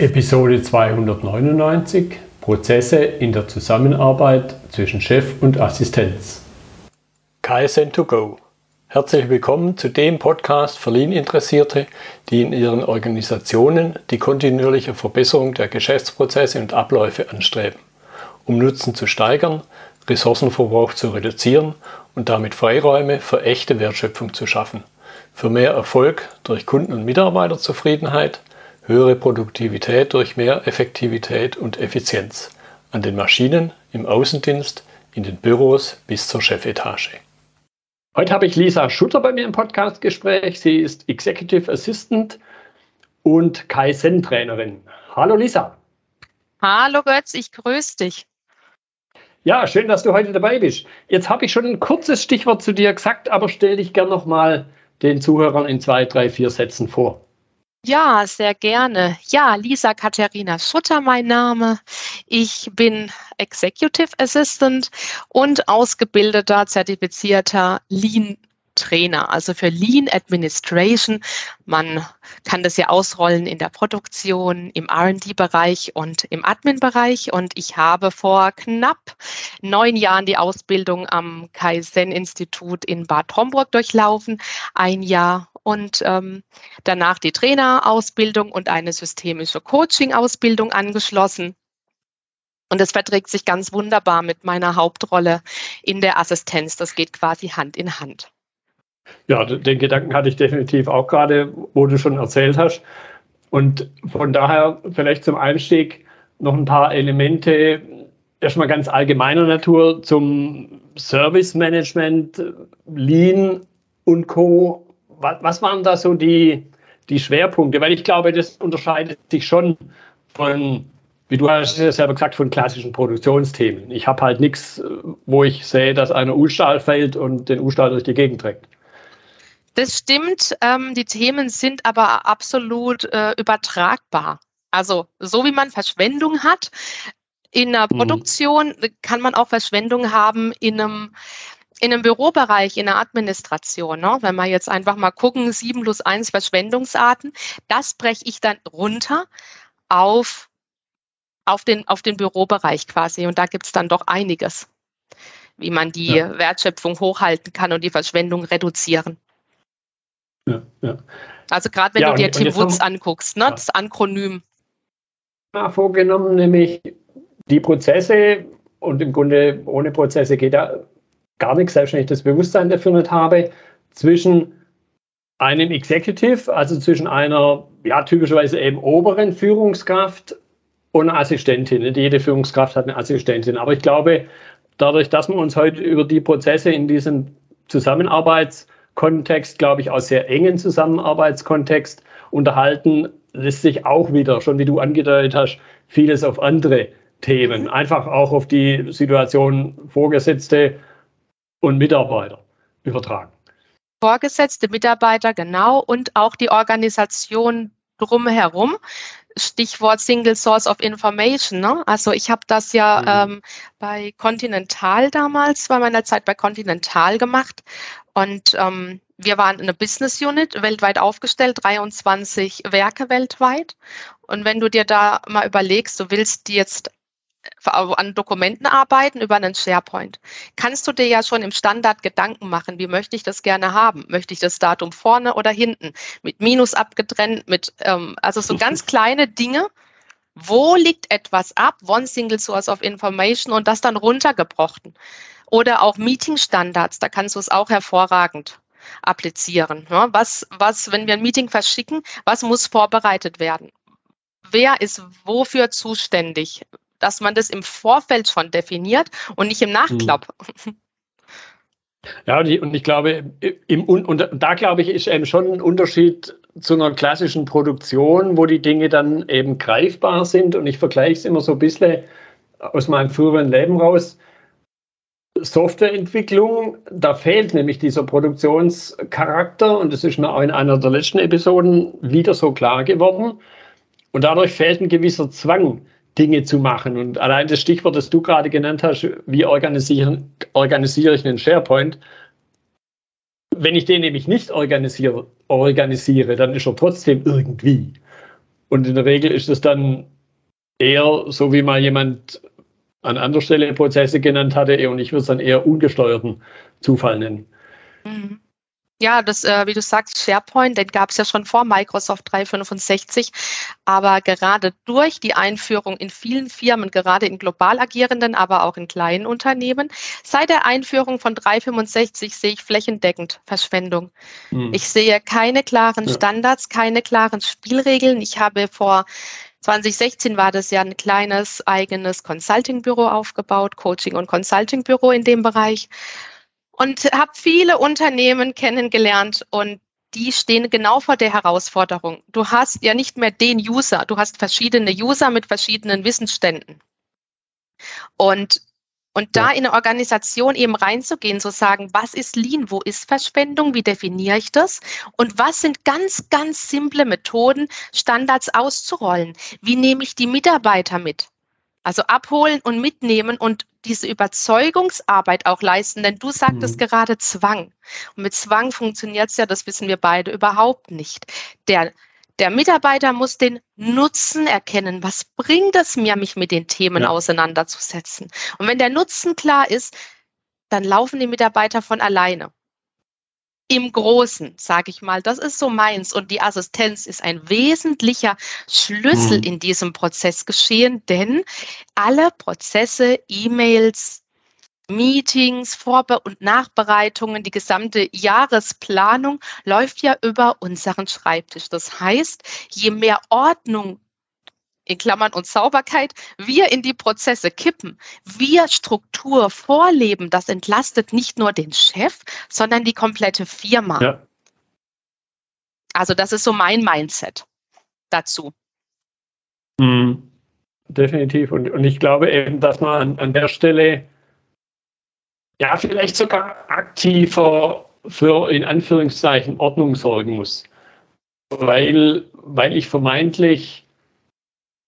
Episode 299 Prozesse in der Zusammenarbeit zwischen Chef und Assistenz. KSN2Go. Herzlich willkommen zu dem Podcast für Lean-Interessierte, die in ihren Organisationen die kontinuierliche Verbesserung der Geschäftsprozesse und Abläufe anstreben, um Nutzen zu steigern, Ressourcenverbrauch zu reduzieren und damit Freiräume für echte Wertschöpfung zu schaffen, für mehr Erfolg durch Kunden- und Mitarbeiterzufriedenheit, höhere Produktivität durch mehr Effektivität und Effizienz an den Maschinen, im Außendienst, in den Büros bis zur Chefetage. Heute habe ich Lisa Schutter bei mir im Podcastgespräch. Sie ist Executive Assistant und Kaizen-Trainerin. Hallo Lisa. Hallo Götz, ich grüße dich. Ja, schön, dass du heute dabei bist. Jetzt habe ich schon ein kurzes Stichwort zu dir gesagt, aber stell dich gern nochmal den Zuhörern in zwei, drei, vier Sätzen vor. Ja, sehr gerne. Ja, Lisa Katharina Schutter mein Name. Ich bin Executive Assistant und ausgebildeter, zertifizierter Lean Trainer, also für Lean Administration. Man kann das ja ausrollen in der Produktion, im RD-Bereich und im Admin-Bereich. Und ich habe vor knapp neun Jahren die Ausbildung am Kaizen-Institut in Bad Homburg durchlaufen. Ein Jahr und ähm, danach die Trainerausbildung und eine systemische Coaching-Ausbildung angeschlossen. Und das verträgt sich ganz wunderbar mit meiner Hauptrolle in der Assistenz. Das geht quasi Hand in Hand. Ja, den Gedanken hatte ich definitiv auch gerade, wo du schon erzählt hast. Und von daher vielleicht zum Einstieg noch ein paar Elemente, erstmal ganz allgemeiner Natur zum Service Management, Lean und Co was, waren da so die, die Schwerpunkte? Weil ich glaube, das unterscheidet sich schon von, wie du hast ja selber gesagt, von klassischen Produktionsthemen. Ich habe halt nichts, wo ich sehe, dass einer U-Stahl fällt und den U-Stahl durch die Gegend trägt. Das stimmt. Ähm, die Themen sind aber absolut äh, übertragbar. Also so wie man Verschwendung hat in der mhm. Produktion, mhm. kann man auch Verschwendung haben in einem in einem Bürobereich, in der Administration, ne, wenn wir jetzt einfach mal gucken, 7 plus 1 Verschwendungsarten, das breche ich dann runter auf, auf, den, auf den Bürobereich quasi. Und da gibt es dann doch einiges, wie man die ja. Wertschöpfung hochhalten kann und die Verschwendung reduzieren. Ja, ja. Also gerade wenn du dir Tim Woods anguckst, ne, das Ankronym. Vorgenommen, nämlich die Prozesse und im Grunde ohne Prozesse geht da gar nichts, selbst wenn ich das Bewusstsein dafür nicht habe, zwischen einem Executive, also zwischen einer ja, typischerweise eben oberen Führungskraft und einer Assistentin. Nicht jede Führungskraft hat eine Assistentin. Aber ich glaube, dadurch, dass wir uns heute über die Prozesse in diesem Zusammenarbeitskontext, glaube ich, auch sehr engen Zusammenarbeitskontext unterhalten, lässt sich auch wieder, schon wie du angedeutet hast, vieles auf andere Themen, einfach auch auf die Situation Vorgesetzte und Mitarbeiter übertragen. Vorgesetzte Mitarbeiter, genau, und auch die Organisation drumherum. Stichwort Single Source of Information. Ne? Also ich habe das ja mhm. ähm, bei Continental damals, bei meiner Zeit bei Continental gemacht. Und ähm, wir waren eine Business Unit, weltweit aufgestellt, 23 Werke weltweit. Und wenn du dir da mal überlegst, du willst jetzt an Dokumenten arbeiten über einen SharePoint, kannst du dir ja schon im Standard Gedanken machen, wie möchte ich das gerne haben? Möchte ich das Datum vorne oder hinten? Mit Minus abgetrennt, mit ähm, also so ganz kleine Dinge. Wo liegt etwas ab? One Single Source of Information und das dann runtergebrochen. Oder auch Meeting-Standards, da kannst du es auch hervorragend applizieren. Ja, was, was, wenn wir ein Meeting verschicken, was muss vorbereitet werden? Wer ist wofür zuständig? Dass man das im Vorfeld schon definiert und nicht im Nachklapp. Ja, und ich glaube, im, und da glaube ich, ist eben schon ein Unterschied zu einer klassischen Produktion, wo die Dinge dann eben greifbar sind. Und ich vergleiche es immer so ein bisschen aus meinem früheren Leben raus. Softwareentwicklung, da fehlt nämlich dieser Produktionscharakter und das ist mir auch in einer der letzten Episoden wieder so klar geworden. Und dadurch fehlt ein gewisser Zwang, Dinge zu machen. Und allein das Stichwort, das du gerade genannt hast, wie organisiere, organisiere ich einen SharePoint? Wenn ich den nämlich nicht organisiere, organisiere, dann ist er trotzdem irgendwie. Und in der Regel ist es dann eher, so wie mal jemand an anderer Stelle Prozesse genannt hatte, und ich würde es dann eher ungesteuerten Zufall nennen. Mhm. Ja, das, äh, wie du sagst, SharePoint, den gab es ja schon vor Microsoft 365, aber gerade durch die Einführung in vielen Firmen, gerade in global agierenden, aber auch in kleinen Unternehmen, seit der Einführung von 365 sehe ich flächendeckend Verschwendung. Hm. Ich sehe keine klaren ja. Standards, keine klaren Spielregeln. Ich habe vor 2016 war das ja ein kleines eigenes Consulting-Büro aufgebaut, Coaching- und Consulting-Büro in dem Bereich und habe viele Unternehmen kennengelernt und die stehen genau vor der Herausforderung. Du hast ja nicht mehr den User, du hast verschiedene User mit verschiedenen Wissensständen. Und, und da in eine Organisation eben reinzugehen, zu sagen, was ist Lean, wo ist Verschwendung, wie definiere ich das und was sind ganz, ganz simple Methoden, Standards auszurollen. Wie nehme ich die Mitarbeiter mit? Also abholen und mitnehmen und diese Überzeugungsarbeit auch leisten, denn du sagtest mhm. gerade Zwang. Und mit Zwang funktioniert es ja, das wissen wir beide, überhaupt nicht. Der, der Mitarbeiter muss den Nutzen erkennen. Was bringt es mir, mich mit den Themen ja. auseinanderzusetzen? Und wenn der Nutzen klar ist, dann laufen die Mitarbeiter von alleine im Großen, sage ich mal. Das ist so meins. Und die Assistenz ist ein wesentlicher Schlüssel mhm. in diesem Prozess geschehen, denn alle Prozesse, E-Mails, Meetings, Vorbe- und Nachbereitungen, die gesamte Jahresplanung läuft ja über unseren Schreibtisch. Das heißt, je mehr Ordnung in Klammern und Sauberkeit, wir in die Prozesse kippen, wir Struktur vorleben, das entlastet nicht nur den Chef, sondern die komplette Firma. Ja. Also das ist so mein Mindset dazu. Mhm. Definitiv. Und, und ich glaube eben, dass man an, an der Stelle ja vielleicht sogar aktiver für in Anführungszeichen Ordnung sorgen muss. Weil, weil ich vermeintlich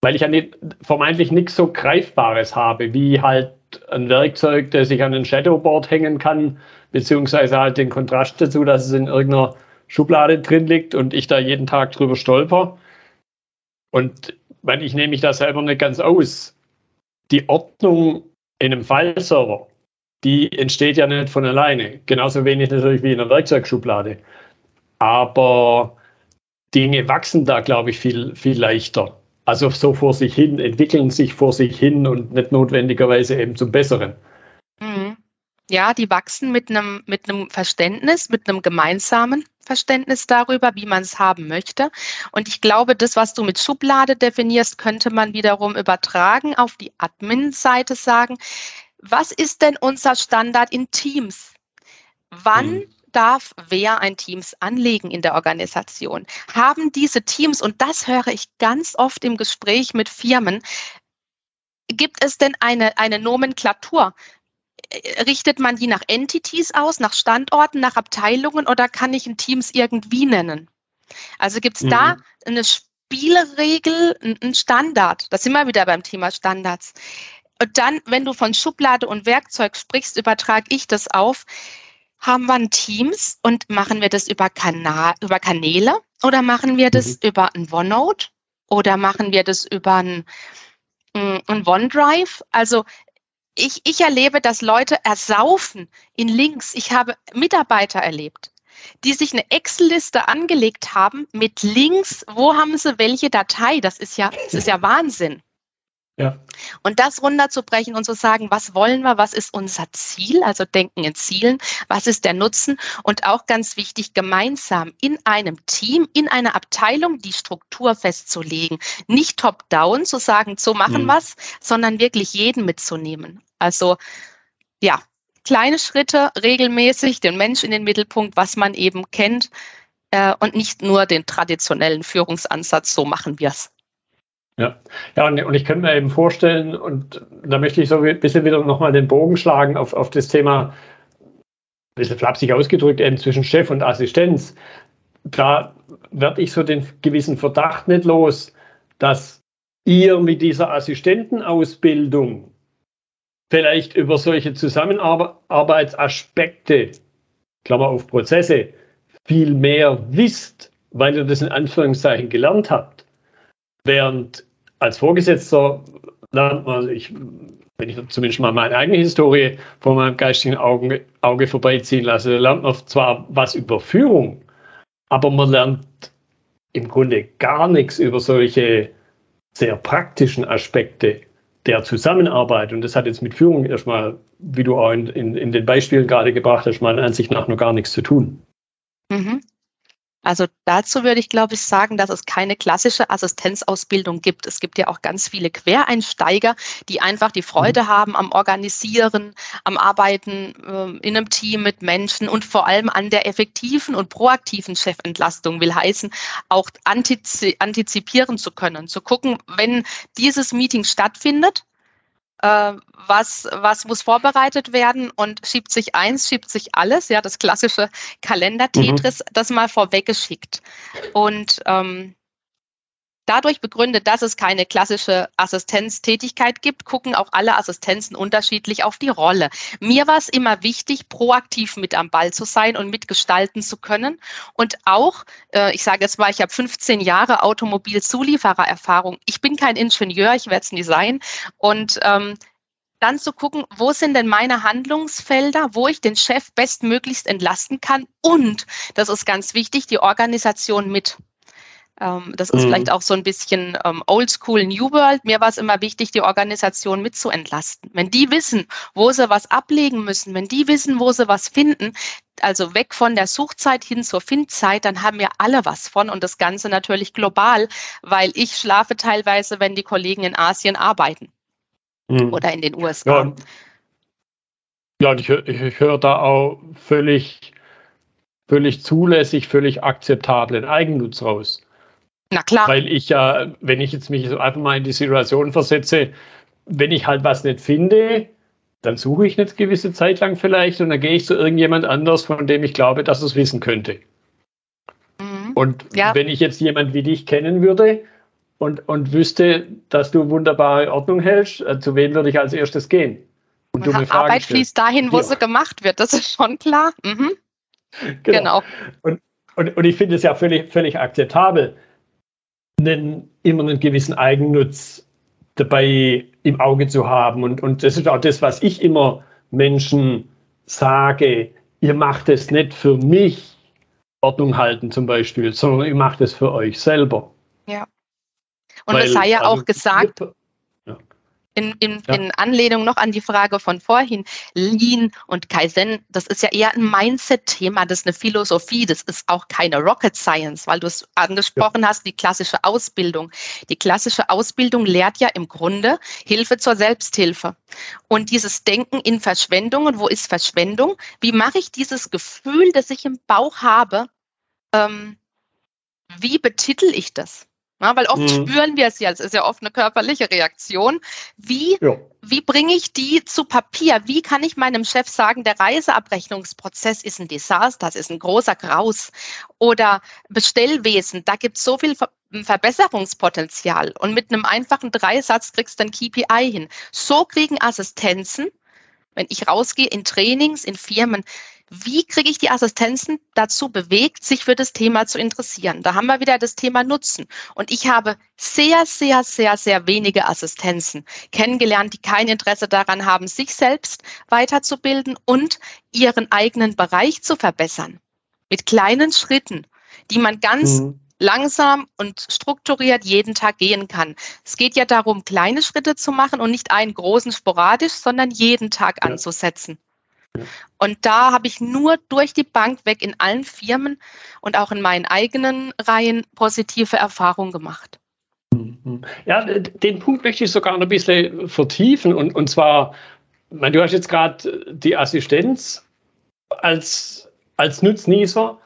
weil ich ja nicht, vermeintlich nichts so Greifbares habe, wie halt ein Werkzeug, das ich an ein Shadowboard hängen kann, beziehungsweise halt den Kontrast dazu, dass es in irgendeiner Schublade drin liegt und ich da jeden Tag drüber stolper. Und weil ich nehme mich da selber nicht ganz aus. Die Ordnung in einem File-Server, die entsteht ja nicht von alleine. Genauso wenig natürlich wie in einer Werkzeugschublade. Aber Dinge wachsen da, glaube ich, viel, viel leichter. Also so vor sich hin, entwickeln sich vor sich hin und nicht notwendigerweise eben zum Besseren. Mhm. Ja, die wachsen mit einem, mit einem Verständnis, mit einem gemeinsamen Verständnis darüber, wie man es haben möchte. Und ich glaube, das, was du mit Schublade definierst, könnte man wiederum übertragen auf die Admin-Seite sagen. Was ist denn unser Standard in Teams? Wann mhm darf wer ein Teams anlegen in der Organisation? Haben diese Teams, und das höre ich ganz oft im Gespräch mit Firmen, gibt es denn eine, eine Nomenklatur? Richtet man die nach Entities aus, nach Standorten, nach Abteilungen oder kann ich ein Teams irgendwie nennen? Also gibt es mhm. da eine Spielregel, einen Standard? Da sind wir wieder beim Thema Standards. Und dann, wenn du von Schublade und Werkzeug sprichst, übertrage ich das auf haben wir ein Teams und machen wir das über, Kanal, über Kanäle oder machen wir das mhm. über ein OneNote oder machen wir das über ein, mm, ein OneDrive? Also ich, ich erlebe, dass Leute ersaufen in Links. Ich habe Mitarbeiter erlebt, die sich eine Excel-Liste angelegt haben mit Links. Wo haben sie welche Datei? Das ist ja, das ist ja Wahnsinn. Ja. Und das runterzubrechen und zu sagen, was wollen wir, was ist unser Ziel, also denken in Zielen, was ist der Nutzen und auch ganz wichtig, gemeinsam in einem Team, in einer Abteilung die Struktur festzulegen. Nicht top-down zu sagen, so machen mhm. was, sondern wirklich jeden mitzunehmen. Also ja, kleine Schritte regelmäßig, den Mensch in den Mittelpunkt, was man eben kennt äh, und nicht nur den traditionellen Führungsansatz, so machen wir es. Ja, ja und, und ich könnte mir eben vorstellen, und da möchte ich so ein bisschen wieder nochmal den Bogen schlagen auf, auf das Thema, ein bisschen flapsig ausgedrückt, eben zwischen Chef und Assistenz. Da werde ich so den gewissen Verdacht nicht los, dass ihr mit dieser Assistentenausbildung vielleicht über solche Zusammenarbeitsaspekte, Klammer auf Prozesse, viel mehr wisst, weil ihr das in Anführungszeichen gelernt habt. Während als Vorgesetzter lernt man, ich, wenn ich zumindest mal meine eigene Historie vor meinem geistigen Auge, Auge vorbeiziehen lasse, lernt man zwar was über Führung, aber man lernt im Grunde gar nichts über solche sehr praktischen Aspekte der Zusammenarbeit. Und das hat jetzt mit Führung erstmal, wie du auch in, in, in den Beispielen gerade gebracht hast, meiner Ansicht nach noch gar nichts zu tun. Mhm. Also dazu würde ich, glaube ich, sagen, dass es keine klassische Assistenzausbildung gibt. Es gibt ja auch ganz viele Quereinsteiger, die einfach die Freude mhm. haben am Organisieren, am Arbeiten äh, in einem Team mit Menschen und vor allem an der effektiven und proaktiven Chefentlastung will heißen, auch antizipieren zu können, zu gucken, wenn dieses Meeting stattfindet, äh, was, was muss vorbereitet werden und schiebt sich eins, schiebt sich alles, ja, das klassische Kalender-Tetris, mhm. das mal vorweggeschickt. Und ähm, Dadurch begründet, dass es keine klassische Assistenztätigkeit gibt, gucken auch alle Assistenzen unterschiedlich auf die Rolle. Mir war es immer wichtig, proaktiv mit am Ball zu sein und mitgestalten zu können. Und auch, äh, ich sage jetzt mal, ich habe 15 Jahre Automobilzulieferererfahrung. Ich bin kein Ingenieur, ich werde es nie sein. Und ähm, dann zu gucken, wo sind denn meine Handlungsfelder, wo ich den Chef bestmöglichst entlasten kann und, das ist ganz wichtig, die Organisation mit. Ähm, das ist mhm. vielleicht auch so ein bisschen ähm, Oldschool New World. Mir war es immer wichtig, die Organisation mit zu entlasten. Wenn die wissen, wo sie was ablegen müssen, wenn die wissen, wo sie was finden, also weg von der Suchzeit hin zur Findzeit, dann haben wir alle was von und das Ganze natürlich global, weil ich schlafe teilweise, wenn die Kollegen in Asien arbeiten mhm. oder in den USA. Ja, ja ich, ich höre da auch völlig, völlig zulässig, völlig akzeptablen Eigennutz raus. Na klar. Weil ich ja, wenn ich jetzt mich so einfach mal in die Situation versetze, wenn ich halt was nicht finde, dann suche ich eine gewisse Zeit lang vielleicht und dann gehe ich zu irgendjemand anders, von dem ich glaube, dass es wissen könnte. Mhm. Und ja. wenn ich jetzt jemand wie dich kennen würde und, und wüsste, dass du wunderbare Ordnung hältst, äh, zu wem würde ich als erstes gehen? Und dumme Fragen Arbeit stellen. fließt dahin, wo ja. sie gemacht wird, das ist schon klar. Mhm. Genau. genau. Und, und, und ich finde es ja völlig, völlig akzeptabel einen, immer einen gewissen Eigennutz dabei im Auge zu haben. Und, und das ist auch das, was ich immer Menschen sage. Ihr macht es nicht für mich, Ordnung halten zum Beispiel, sondern ihr macht es für euch selber. Ja. Und Weil, es sei ja also, auch gesagt, in, in, ja. in, Anlehnung noch an die Frage von vorhin, Lean und Kaizen, das ist ja eher ein Mindset-Thema, das ist eine Philosophie, das ist auch keine Rocket Science, weil du es angesprochen ja. hast, die klassische Ausbildung. Die klassische Ausbildung lehrt ja im Grunde Hilfe zur Selbsthilfe. Und dieses Denken in Verschwendungen, wo ist Verschwendung? Wie mache ich dieses Gefühl, das ich im Bauch habe, ähm, wie betitel ich das? Ja, weil oft mhm. spüren wir es ja, es ist ja oft eine körperliche Reaktion. Wie, ja. wie bringe ich die zu Papier? Wie kann ich meinem Chef sagen, der Reiseabrechnungsprozess ist ein Desaster, das ist ein großer Graus? Oder Bestellwesen, da gibt es so viel Ver Verbesserungspotenzial. Und mit einem einfachen Dreisatz kriegst du ein KPI hin. So kriegen Assistenzen, wenn ich rausgehe in Trainings, in Firmen, wie kriege ich die Assistenzen dazu bewegt, sich für das Thema zu interessieren? Da haben wir wieder das Thema Nutzen. Und ich habe sehr, sehr, sehr, sehr wenige Assistenzen kennengelernt, die kein Interesse daran haben, sich selbst weiterzubilden und ihren eigenen Bereich zu verbessern. Mit kleinen Schritten, die man ganz mhm. langsam und strukturiert jeden Tag gehen kann. Es geht ja darum, kleine Schritte zu machen und nicht einen großen sporadisch, sondern jeden Tag ja. anzusetzen. Und da habe ich nur durch die Bank weg in allen Firmen und auch in meinen eigenen Reihen positive Erfahrungen gemacht. Mhm. Ja, den Punkt möchte ich sogar noch ein bisschen vertiefen. Und, und zwar, du hast jetzt gerade die Assistenz als, als Nutznießer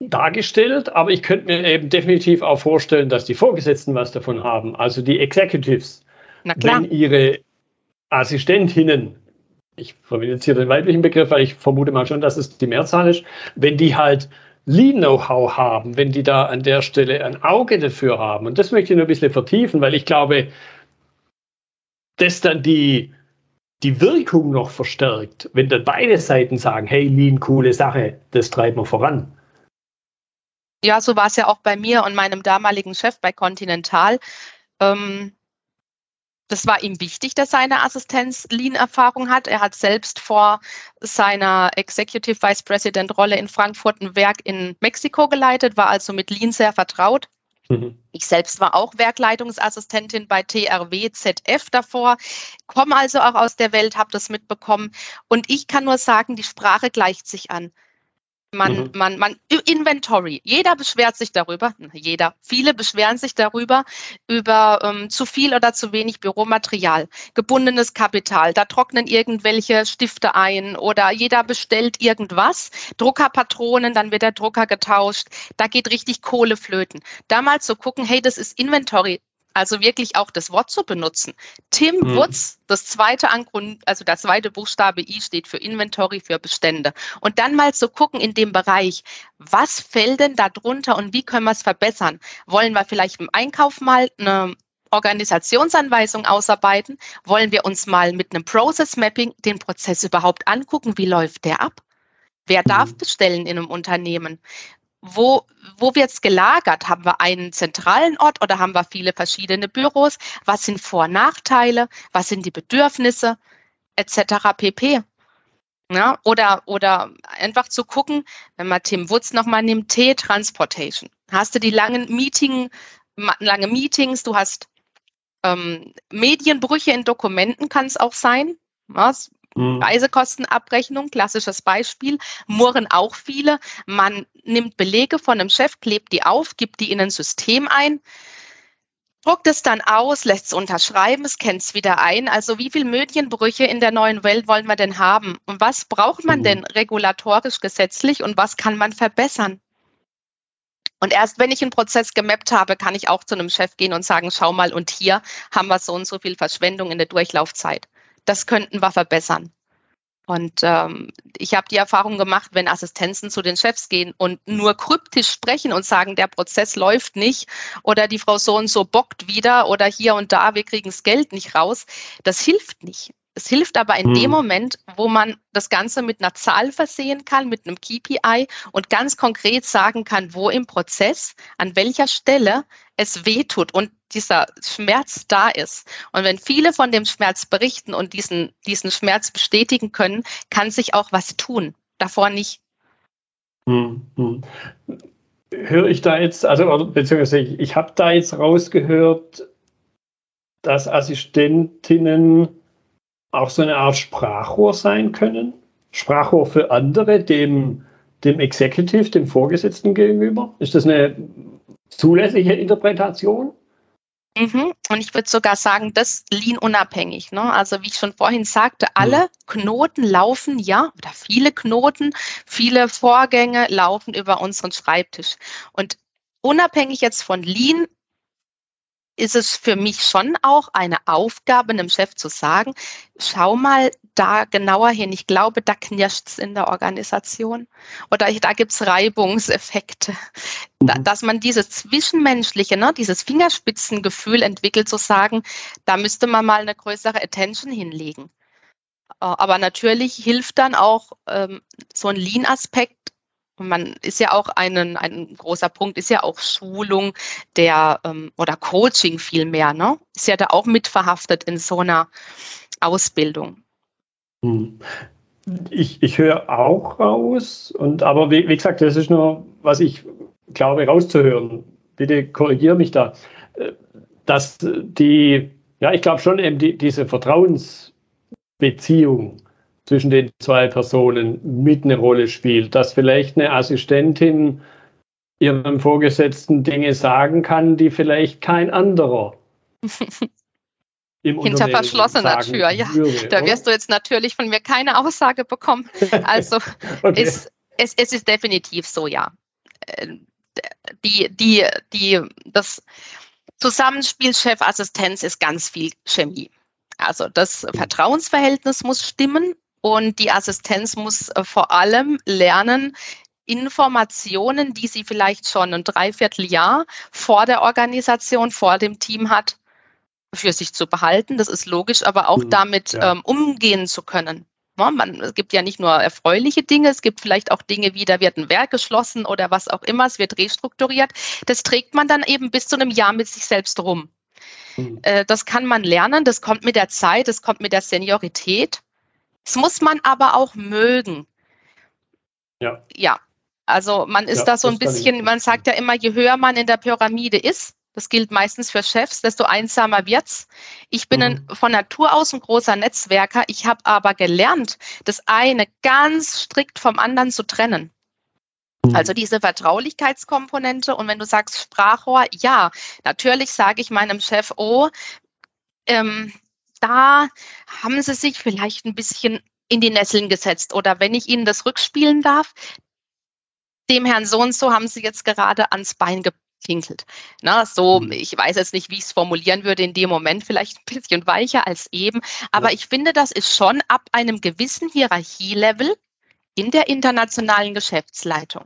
dargestellt, aber ich könnte mir eben definitiv auch vorstellen, dass die Vorgesetzten was davon haben, also die Executives, wenn ihre Assistentinnen ich verwende jetzt hier den weiblichen Begriff, weil ich vermute mal schon, dass es die Mehrzahl ist, wenn die halt Lean-Know-how haben, wenn die da an der Stelle ein Auge dafür haben. Und das möchte ich nur ein bisschen vertiefen, weil ich glaube, dass dann die, die Wirkung noch verstärkt, wenn dann beide Seiten sagen, hey, Lean, coole Sache, das treiben wir voran. Ja, so war es ja auch bei mir und meinem damaligen Chef bei Continental. Ähm, das war ihm wichtig, dass seine Assistenz Lean-Erfahrung hat. Er hat selbst vor seiner Executive Vice President Rolle in Frankfurt ein Werk in Mexiko geleitet, war also mit Lean sehr vertraut. Mhm. Ich selbst war auch Werkleitungsassistentin bei TRW ZF davor, komme also auch aus der Welt, habe das mitbekommen. Und ich kann nur sagen, die Sprache gleicht sich an. Man, mhm. man, man, Inventory. Jeder beschwert sich darüber, jeder, viele beschweren sich darüber, über ähm, zu viel oder zu wenig Büromaterial, gebundenes Kapital. Da trocknen irgendwelche Stifte ein oder jeder bestellt irgendwas. Druckerpatronen, dann wird der Drucker getauscht. Da geht richtig Kohle flöten. Da mal zu gucken, hey, das ist Inventory also wirklich auch das Wort zu benutzen. Tim mhm. Wutz, das zweite Angrund, also der zweite Buchstabe I steht für Inventory, für Bestände. Und dann mal zu gucken in dem Bereich, was fällt denn da drunter und wie können wir es verbessern? Wollen wir vielleicht im Einkauf mal eine Organisationsanweisung ausarbeiten? Wollen wir uns mal mit einem Process Mapping den Prozess überhaupt angucken? Wie läuft der ab? Wer darf mhm. bestellen in einem Unternehmen? Wo, wo wird es gelagert? Haben wir einen zentralen Ort oder haben wir viele verschiedene Büros? Was sind Vor- und Nachteile? Was sind die Bedürfnisse? Etc. pp. Ja, oder, oder einfach zu gucken, wenn man Tim Wutz nochmal nimmt, T-Transportation. Hast du die langen Meeting, lange Meetings, du hast ähm, Medienbrüche in Dokumenten kann es auch sein. Was? Mhm. Reisekostenabrechnung, klassisches Beispiel, murren auch viele. Man nimmt Belege von einem Chef, klebt die auf, gibt die in ein System ein, druckt es dann aus, lässt es unterschreiben, scannt es wieder ein. Also wie viele Medienbrüche in der neuen Welt wollen wir denn haben? Und was braucht man mhm. denn regulatorisch gesetzlich und was kann man verbessern? Und erst wenn ich einen Prozess gemappt habe, kann ich auch zu einem Chef gehen und sagen, schau mal, und hier haben wir so und so viel Verschwendung in der Durchlaufzeit das könnten wir verbessern. Und ähm, ich habe die Erfahrung gemacht, wenn Assistenzen zu den Chefs gehen und nur kryptisch sprechen und sagen, der Prozess läuft nicht oder die Frau so und so bockt wieder oder hier und da, wir kriegen das Geld nicht raus, das hilft nicht. Es hilft aber in hm. dem Moment, wo man das Ganze mit einer Zahl versehen kann, mit einem KPI und ganz konkret sagen kann, wo im Prozess, an welcher Stelle es wehtut und dieser Schmerz da ist. Und wenn viele von dem Schmerz berichten und diesen, diesen Schmerz bestätigen können, kann sich auch was tun. Davor nicht. Hm, hm. Höre ich da jetzt, also beziehungsweise ich, ich habe da jetzt rausgehört, dass Assistentinnen auch so eine Art Sprachrohr sein können? Sprachrohr für andere, dem, dem Executive, dem Vorgesetzten gegenüber? Ist das eine zulässige Interpretation? Mhm. Und ich würde sogar sagen, das Lean unabhängig. Ne? Also wie ich schon vorhin sagte, alle. Knoten laufen, ja, oder viele Knoten, viele Vorgänge laufen über unseren Schreibtisch. Und unabhängig jetzt von Lean ist es für mich schon auch eine Aufgabe, einem Chef zu sagen, schau mal da genauer hin. Ich glaube, da knirscht es in der Organisation oder da gibt es Reibungseffekte. Da, mhm. dass man dieses Zwischenmenschliche, ne, dieses Fingerspitzengefühl entwickelt, zu sagen, da müsste man mal eine größere Attention hinlegen. Äh, aber natürlich hilft dann auch ähm, so ein Lean-Aspekt, und man ist ja auch einen, ein großer Punkt, ist ja auch Schulung der ähm, oder Coaching vielmehr, ne? Ist ja da auch mitverhaftet in so einer Ausbildung. Hm. Ich, ich höre auch raus, und aber wie, wie gesagt, das ist nur, was ich glaube rauszuhören. Bitte korrigiere mich da. Äh, dass die, ja, ich glaube schon eben die, diese Vertrauensbeziehung zwischen den zwei Personen mit eine Rolle spielt, dass vielleicht eine Assistentin ihrem Vorgesetzten Dinge sagen kann, die vielleicht kein anderer hinter verschlossener Tür, ja. Würde, da wirst du jetzt natürlich von mir keine Aussage bekommen. Also okay. es, es, es ist definitiv so, ja. Äh, die, die, die, das Zusammenspiel Chef-Assistenz ist ganz viel Chemie. Also das Vertrauensverhältnis muss stimmen und die Assistenz muss äh, vor allem lernen, Informationen, die sie vielleicht schon ein Dreivierteljahr vor der Organisation, vor dem Team hat, für sich zu behalten. Das ist logisch, aber auch mhm, damit ja. ähm, umgehen zu können. Man, es gibt ja nicht nur erfreuliche Dinge, es gibt vielleicht auch Dinge wie, da wird ein Werk geschlossen oder was auch immer, es wird restrukturiert. Das trägt man dann eben bis zu einem Jahr mit sich selbst rum. Mhm. Das kann man lernen, das kommt mit der Zeit, das kommt mit der Seniorität. Das muss man aber auch mögen. Ja. Ja. Also man ist ja, da so ein bisschen, man sagt ja immer, je höher man in der Pyramide ist, das gilt meistens für Chefs, desto einsamer wird's. Ich bin mhm. ein, von Natur aus ein großer Netzwerker. Ich habe aber gelernt, das eine ganz strikt vom anderen zu trennen. Mhm. Also diese Vertraulichkeitskomponente. Und wenn du sagst Sprachrohr, ja, natürlich sage ich meinem Chef, oh, ähm, da haben sie sich vielleicht ein bisschen in die Nesseln gesetzt. Oder wenn ich Ihnen das rückspielen darf, dem Herrn so und so haben Sie jetzt gerade ans Bein gepinkelt. Na, so, mhm. ich weiß jetzt nicht, wie ich es formulieren würde in dem Moment, vielleicht ein bisschen weicher als eben. Aber ja. ich finde, das ist schon ab einem gewissen Hierarchielevel in der internationalen Geschäftsleitung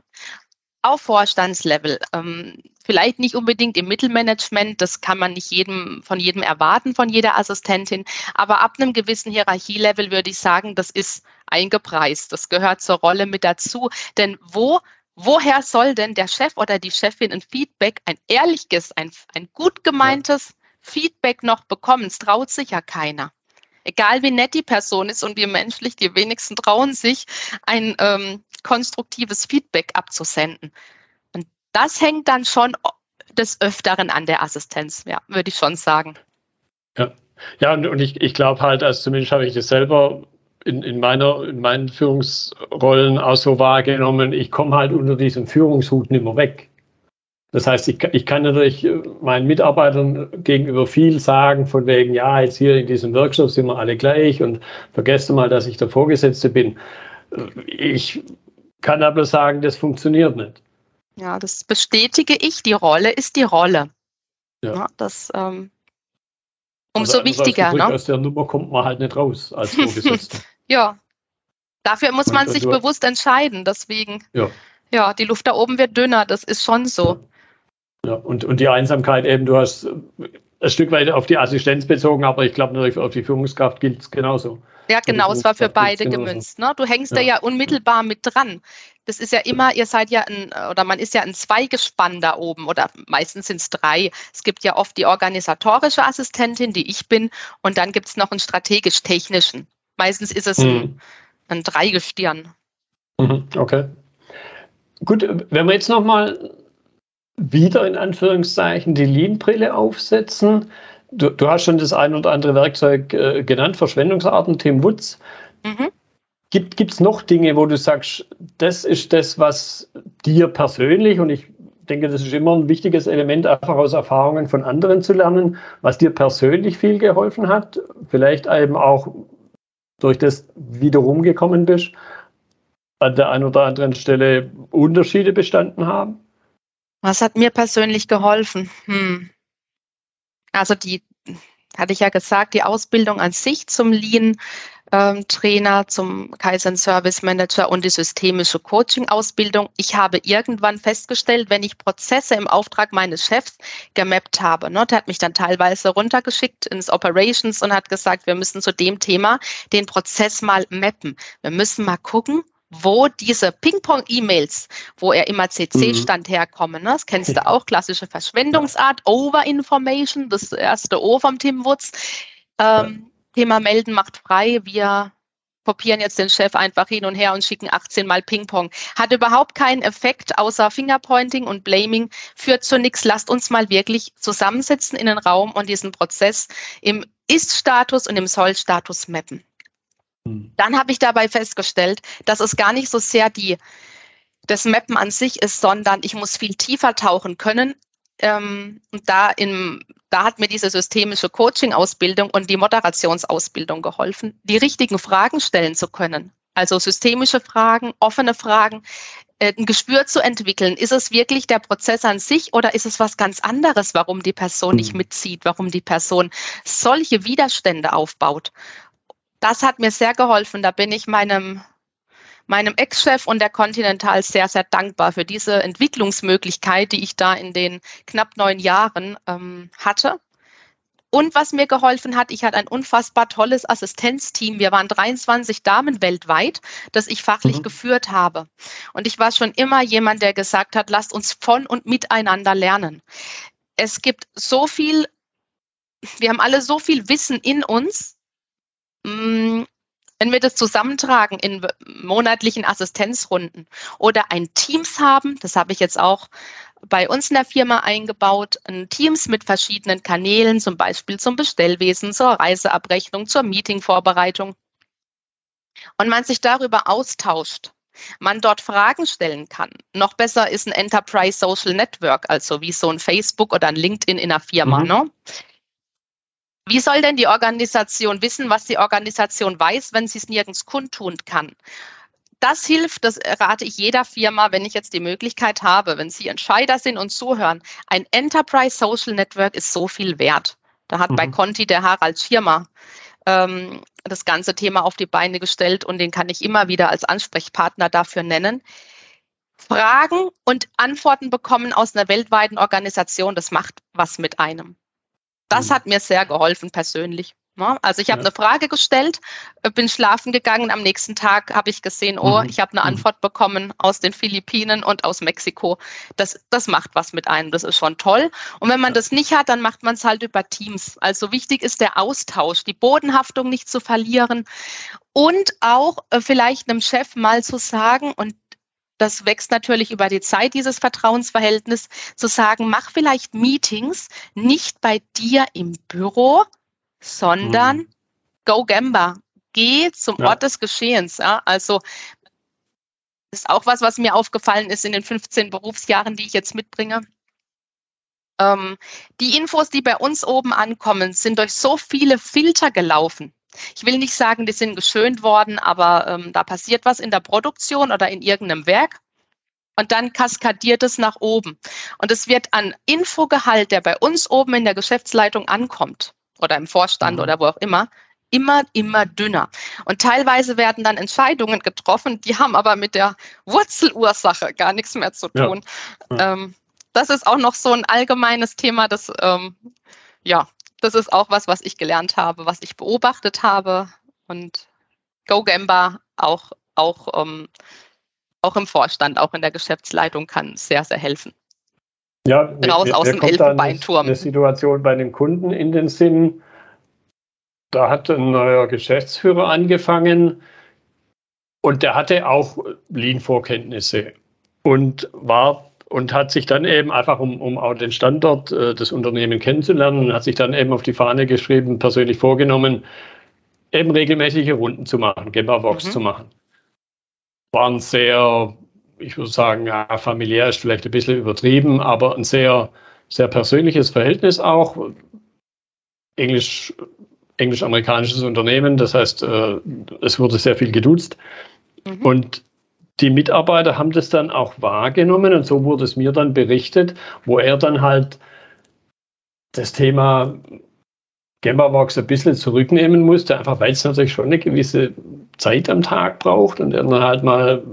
auf Vorstandslevel. Ähm, vielleicht nicht unbedingt im Mittelmanagement, das kann man nicht jedem, von jedem erwarten, von jeder Assistentin, aber ab einem gewissen Hierarchielevel würde ich sagen, das ist eingepreist. Das gehört zur Rolle mit dazu. Denn wo Woher soll denn der Chef oder die Chefin ein Feedback, ein ehrliches, ein, ein gut gemeintes ja. Feedback noch bekommen? Es traut sich ja keiner. Egal wie nett die Person ist und wie menschlich, die wenigsten trauen sich, ein ähm, konstruktives Feedback abzusenden. Und das hängt dann schon des Öfteren an der Assistenz, ja, würde ich schon sagen. Ja, ja und, und ich, ich glaube halt, also zumindest habe ich das selber in, in, meiner, in meinen Führungsrollen auch so wahrgenommen, ich komme halt unter diesem Führungshut nicht mehr weg. Das heißt, ich, ich kann natürlich meinen Mitarbeitern gegenüber viel sagen, von wegen, ja, jetzt hier in diesem Workshop sind wir alle gleich und vergesst mal, dass ich der Vorgesetzte bin. Ich kann aber sagen, das funktioniert nicht. Ja, das bestätige ich. Die Rolle ist die Rolle. Ja. ja das ähm, umso also wichtiger. Ne? Aus der Nummer kommt man halt nicht raus als Vorgesetzter. Ja, dafür muss man sich bewusst entscheiden. Deswegen, ja. ja, die Luft da oben wird dünner, das ist schon so. Ja, und, und die Einsamkeit eben, du hast ein Stück weit auf die Assistenz bezogen, aber ich glaube natürlich auf die Führungskraft gilt es genauso. Ja, genau, es war für beide gemünzt. Ne? Du hängst ja. da ja unmittelbar mit dran. Das ist ja immer, ihr seid ja ein, oder man ist ja ein Zweigespann da oben oder meistens sind es drei. Es gibt ja oft die organisatorische Assistentin, die ich bin, und dann gibt es noch einen strategisch-technischen. Meistens ist es ein, mhm. ein Dreigestirn. Mhm, okay. Gut, wenn wir jetzt nochmal wieder in Anführungszeichen die Lean-Brille aufsetzen, du, du, hast schon das ein oder andere Werkzeug äh, genannt, Verschwendungsarten, Tim Woods. Mhm. Gibt es noch Dinge, wo du sagst, das ist das, was dir persönlich, und ich denke, das ist immer ein wichtiges Element, einfach aus Erfahrungen von anderen zu lernen, was dir persönlich viel geholfen hat, vielleicht eben auch durch das wiederum gekommen bist, an der einen oder anderen Stelle Unterschiede bestanden haben? Was hat mir persönlich geholfen? Hm. Also die, hatte ich ja gesagt, die Ausbildung an sich zum Lean ähm, zum Kaizen Service Manager und die systemische Coaching-Ausbildung. Ich habe irgendwann festgestellt, wenn ich Prozesse im Auftrag meines Chefs gemappt habe, ne, der hat mich dann teilweise runtergeschickt ins Operations und hat gesagt, wir müssen zu dem Thema den Prozess mal mappen. Wir müssen mal gucken, wo diese Ping-Pong-E-Mails, wo er immer CC-Stand mhm. herkommen, ne? das kennst du auch, klassische Verschwendungsart, Over-Information, das erste O vom Tim Woods. Ähm, Thema Melden macht frei. Wir kopieren jetzt den Chef einfach hin und her und schicken 18 Mal Ping-Pong. Hat überhaupt keinen Effekt außer Fingerpointing und Blaming, führt zu nichts. Lasst uns mal wirklich zusammensetzen in den Raum und diesen Prozess im Ist-Status und im Soll-Status mappen. Hm. Dann habe ich dabei festgestellt, dass es gar nicht so sehr die, das Mappen an sich ist, sondern ich muss viel tiefer tauchen können. Ähm, und da im da hat mir diese systemische Coaching-Ausbildung und die Moderationsausbildung geholfen, die richtigen Fragen stellen zu können. Also systemische Fragen, offene Fragen, äh, ein Gespür zu entwickeln. Ist es wirklich der Prozess an sich oder ist es was ganz anderes, warum die Person nicht hm. mitzieht, warum die Person solche Widerstände aufbaut? Das hat mir sehr geholfen. Da bin ich meinem meinem Ex-Chef und der Continental sehr, sehr dankbar für diese Entwicklungsmöglichkeit, die ich da in den knapp neun Jahren ähm, hatte. Und was mir geholfen hat, ich hatte ein unfassbar tolles Assistenzteam. Wir waren 23 Damen weltweit, das ich fachlich mhm. geführt habe. Und ich war schon immer jemand, der gesagt hat, lasst uns von und miteinander lernen. Es gibt so viel, wir haben alle so viel Wissen in uns. Mm, wenn wir das zusammentragen in monatlichen Assistenzrunden oder ein Teams haben, das habe ich jetzt auch bei uns in der Firma eingebaut, ein Teams mit verschiedenen Kanälen, zum Beispiel zum Bestellwesen, zur Reiseabrechnung, zur Meetingvorbereitung. Und man sich darüber austauscht, man dort Fragen stellen kann. Noch besser ist ein Enterprise Social Network, also wie so ein Facebook oder ein LinkedIn in einer Firma. Mhm. Ne? Wie soll denn die Organisation wissen, was die Organisation weiß, wenn sie es nirgends kundtun kann? das hilft, das rate ich jeder Firma, wenn ich jetzt die Möglichkeit habe, wenn Sie Entscheider sind und zuhören. Ein Enterprise Social Network ist so viel wert. Da hat mhm. bei Conti der Harald Schirmer ähm, das ganze Thema auf die Beine gestellt und den kann ich immer wieder als Ansprechpartner dafür nennen. Fragen und Antworten bekommen aus einer weltweiten Organisation, das macht was mit einem. Das mhm. hat mir sehr geholfen persönlich. Ne? Also ich habe ja. eine Frage gestellt, äh, bin schlafen gegangen, am nächsten Tag habe ich gesehen, oh, mhm. ich habe eine mhm. Antwort bekommen aus den Philippinen und aus Mexiko. Das, das macht was mit einem, das ist schon toll. Und wenn man ja. das nicht hat, dann macht man es halt über Teams. Also wichtig ist der Austausch, die Bodenhaftung nicht zu verlieren und auch äh, vielleicht einem Chef mal zu sagen, und das wächst natürlich über die Zeit, dieses Vertrauensverhältnis, zu sagen, mach vielleicht Meetings nicht bei dir im Büro, sondern mhm. go Gamba. Geh zum ja. Ort des Geschehens. Ja? Also ist auch was, was mir aufgefallen ist in den 15 Berufsjahren, die ich jetzt mitbringe. Ähm, die Infos, die bei uns oben ankommen, sind durch so viele Filter gelaufen. Ich will nicht sagen, die sind geschönt worden, aber ähm, da passiert was in der Produktion oder in irgendeinem Werk. Und dann kaskadiert es nach oben. Und es wird an Infogehalt, der bei uns oben in der Geschäftsleitung ankommt, oder im Vorstand mhm. oder wo auch immer, immer, immer dünner. Und teilweise werden dann Entscheidungen getroffen, die haben aber mit der Wurzelursache gar nichts mehr zu tun. Ja. Ja. Ähm, das ist auch noch so ein allgemeines Thema, das, ähm, ja, das ist auch was, was ich gelernt habe, was ich beobachtet habe. Und Go Gamba auch, auch, ähm, auch im Vorstand, auch in der Geschäftsleitung kann sehr, sehr helfen. Ja, raus mir, aus dem Elfenbeinturm. Eine Situation bei einem Kunden in den Sinn. Da hat ein neuer Geschäftsführer angefangen und der hatte auch Lean-Vorkenntnisse und war und hat sich dann eben einfach, um, um auch den Standort äh, des Unternehmens kennenzulernen, hat sich dann eben auf die Fahne geschrieben, persönlich vorgenommen, eben regelmäßige Runden zu machen, Gemma-Box mhm. zu machen. Waren sehr ich würde sagen, ja, familiär ist vielleicht ein bisschen übertrieben, aber ein sehr, sehr persönliches Verhältnis auch. Englisch, englisch-amerikanisches Unternehmen, das heißt, äh, es wurde sehr viel geduzt. Mhm. Und die Mitarbeiter haben das dann auch wahrgenommen und so wurde es mir dann berichtet, wo er dann halt das Thema Gemberbox ein bisschen zurücknehmen musste, einfach weil es natürlich schon eine gewisse Zeit am Tag braucht und er dann halt mal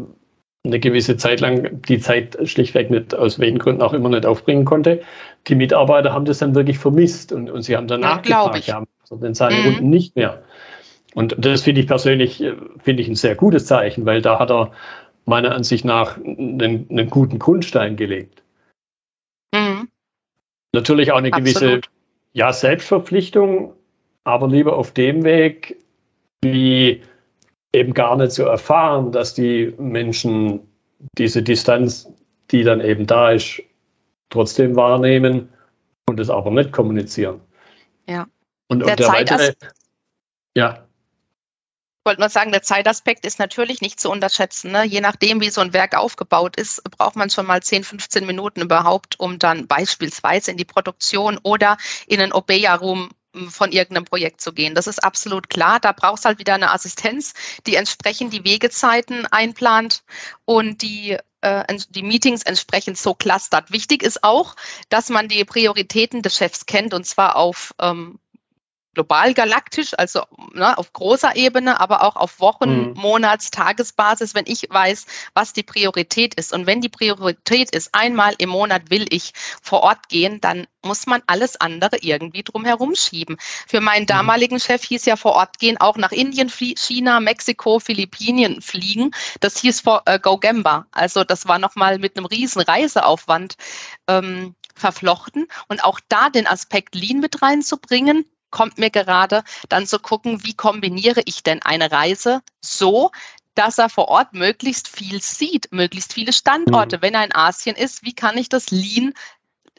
eine gewisse Zeit lang die Zeit schlichtweg nicht, aus welchen Gründen auch immer nicht aufbringen konnte. Die Mitarbeiter haben das dann wirklich vermisst und, und sie haben dann ja, denn seine mhm. Runden nicht mehr. Und das finde ich persönlich, finde ich ein sehr gutes Zeichen, weil da hat er meiner Ansicht nach einen, einen guten Grundstein gelegt. Mhm. Natürlich auch eine Absolut. gewisse ja, Selbstverpflichtung, aber lieber auf dem Weg, wie eben gar nicht so erfahren, dass die Menschen diese Distanz, die dann eben da ist, trotzdem wahrnehmen und es aber nicht kommunizieren. Ja. Und, der, und der weitere, ja. Wollte nur sagen, der Zeitaspekt ist natürlich nicht zu unterschätzen. Ne? Je nachdem, wie so ein Werk aufgebaut ist, braucht man schon mal 10, 15 Minuten überhaupt, um dann beispielsweise in die Produktion oder in einen Obeya-Room von irgendeinem Projekt zu gehen. Das ist absolut klar. Da brauchst halt wieder eine Assistenz, die entsprechend die Wegezeiten einplant und die äh, die Meetings entsprechend so clustert. Wichtig ist auch, dass man die Prioritäten des Chefs kennt und zwar auf ähm, global galaktisch, also ne, auf großer Ebene, aber auch auf Wochen, mhm. Monats, Tagesbasis, wenn ich weiß, was die Priorität ist. Und wenn die Priorität ist, einmal im Monat will ich vor Ort gehen, dann muss man alles andere irgendwie drumherum schieben. Für meinen mhm. damaligen mhm. Chef hieß ja vor Ort gehen, auch nach Indien, China, Mexiko, Philippinen fliegen. Das hieß vor äh, Go Gamba. Also das war nochmal mit einem riesen Reiseaufwand ähm, verflochten. Und auch da den Aspekt Lean mit reinzubringen, kommt mir gerade dann zu gucken, wie kombiniere ich denn eine Reise so, dass er vor Ort möglichst viel sieht, möglichst viele Standorte. Mhm. Wenn er in Asien ist, wie kann ich das Lean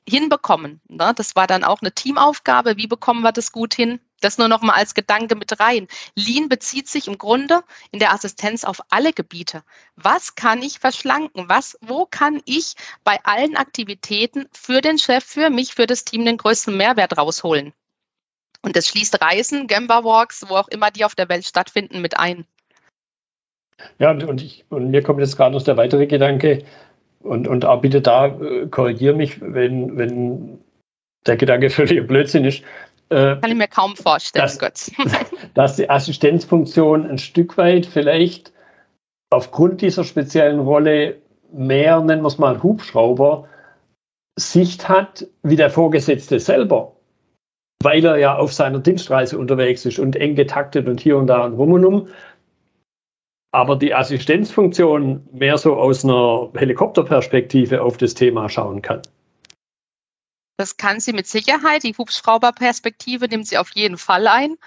hinbekommen? Ne? Das war dann auch eine Teamaufgabe. Wie bekommen wir das gut hin? Das nur noch mal als Gedanke mit rein. Lean bezieht sich im Grunde in der Assistenz auf alle Gebiete. Was kann ich verschlanken? Was, wo kann ich bei allen Aktivitäten für den Chef, für mich, für das Team den größten Mehrwert rausholen? Und das schließt Reisen, Gamba Walks, wo auch immer die auf der Welt stattfinden, mit ein. Ja, und, ich, und mir kommt jetzt gerade noch der weitere Gedanke, und, und auch bitte da äh, korrigiere mich, wenn, wenn der Gedanke völlig Blödsinn ist. Äh, Kann ich mir kaum vorstellen, dass, Gott. dass die Assistenzfunktion ein Stück weit vielleicht aufgrund dieser speziellen Rolle mehr, nennen wir es mal Hubschrauber, Sicht hat wie der Vorgesetzte selber weil er ja auf seiner Dienstreise unterwegs ist und eng getaktet und hier und da und rum und um. Aber die Assistenzfunktion mehr so aus einer Helikopterperspektive auf das Thema schauen kann. Das kann sie mit Sicherheit. Die Hubschrauberperspektive nimmt sie auf jeden Fall ein.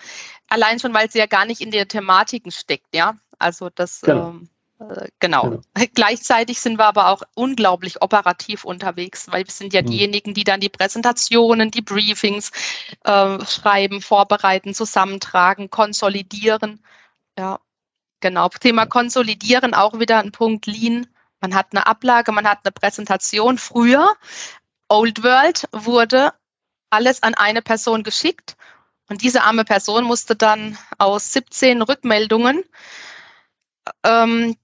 Allein schon, weil sie ja gar nicht in den Thematiken steckt, ja. Also das genau. ähm, äh, genau. genau. Gleichzeitig sind wir aber auch unglaublich operativ unterwegs, weil wir sind ja mhm. diejenigen, die dann die Präsentationen, die Briefings äh, schreiben, vorbereiten, zusammentragen, konsolidieren. Ja, genau. Thema Konsolidieren auch wieder ein Punkt Lean. Man hat eine Ablage, man hat eine Präsentation. Früher, Old World, wurde alles an eine Person geschickt und diese arme Person musste dann aus 17 Rückmeldungen ähm,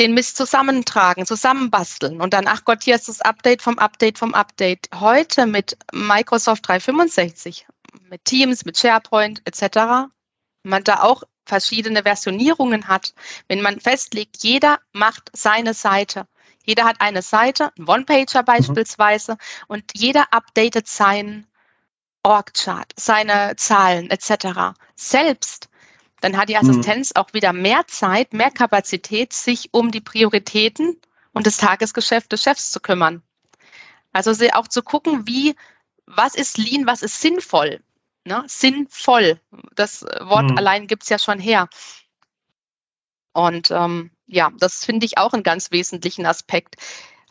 den Mist zusammentragen, zusammenbasteln und dann, ach Gott, hier ist das Update vom Update vom Update. Heute mit Microsoft 365, mit Teams, mit SharePoint etc., man da auch verschiedene Versionierungen hat, wenn man festlegt, jeder macht seine Seite. Jeder hat eine Seite, ein One-Pager mhm. beispielsweise, mhm. und jeder updatet seinen Org-Chart, seine Zahlen etc. Selbst dann hat die mhm. Assistenz mhm. auch wieder mehr Zeit, mehr Kapazität, sich um die Prioritäten und das Tagesgeschäft des Chefs zu kümmern. Also auch zu gucken, wie, was ist lean, was ist sinnvoll. Ne? Sinnvoll. Das Wort mhm. allein gibt es ja schon her. Und ähm, ja, das finde ich auch einen ganz wesentlichen Aspekt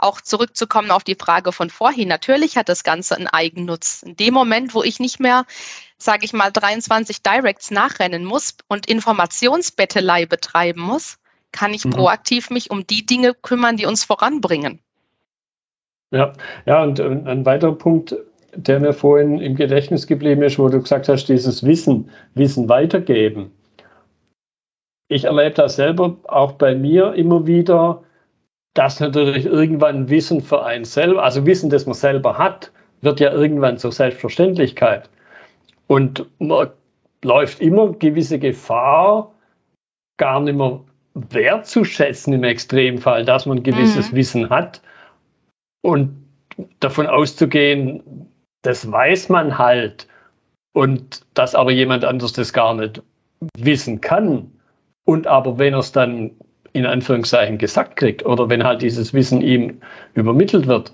auch zurückzukommen auf die Frage von vorhin. Natürlich hat das Ganze einen Eigennutz. In dem Moment, wo ich nicht mehr, sage ich mal, 23 Directs nachrennen muss und Informationsbettelei betreiben muss, kann ich mhm. proaktiv mich um die Dinge kümmern, die uns voranbringen. Ja, ja, und ein weiterer Punkt, der mir vorhin im Gedächtnis geblieben ist, wo du gesagt hast, dieses Wissen, Wissen weitergeben. Ich erlebe das selber auch bei mir immer wieder, dass natürlich irgendwann Wissen für einen selber, also Wissen, das man selber hat, wird ja irgendwann zur Selbstverständlichkeit. Und man läuft immer gewisse Gefahr, gar nicht mehr wertzuschätzen im Extremfall, dass man gewisses mhm. Wissen hat und davon auszugehen, das weiß man halt und dass aber jemand anderes das gar nicht wissen kann. Und aber wenn er es dann in Anführungszeichen gesagt kriegt oder wenn halt dieses Wissen ihm übermittelt wird,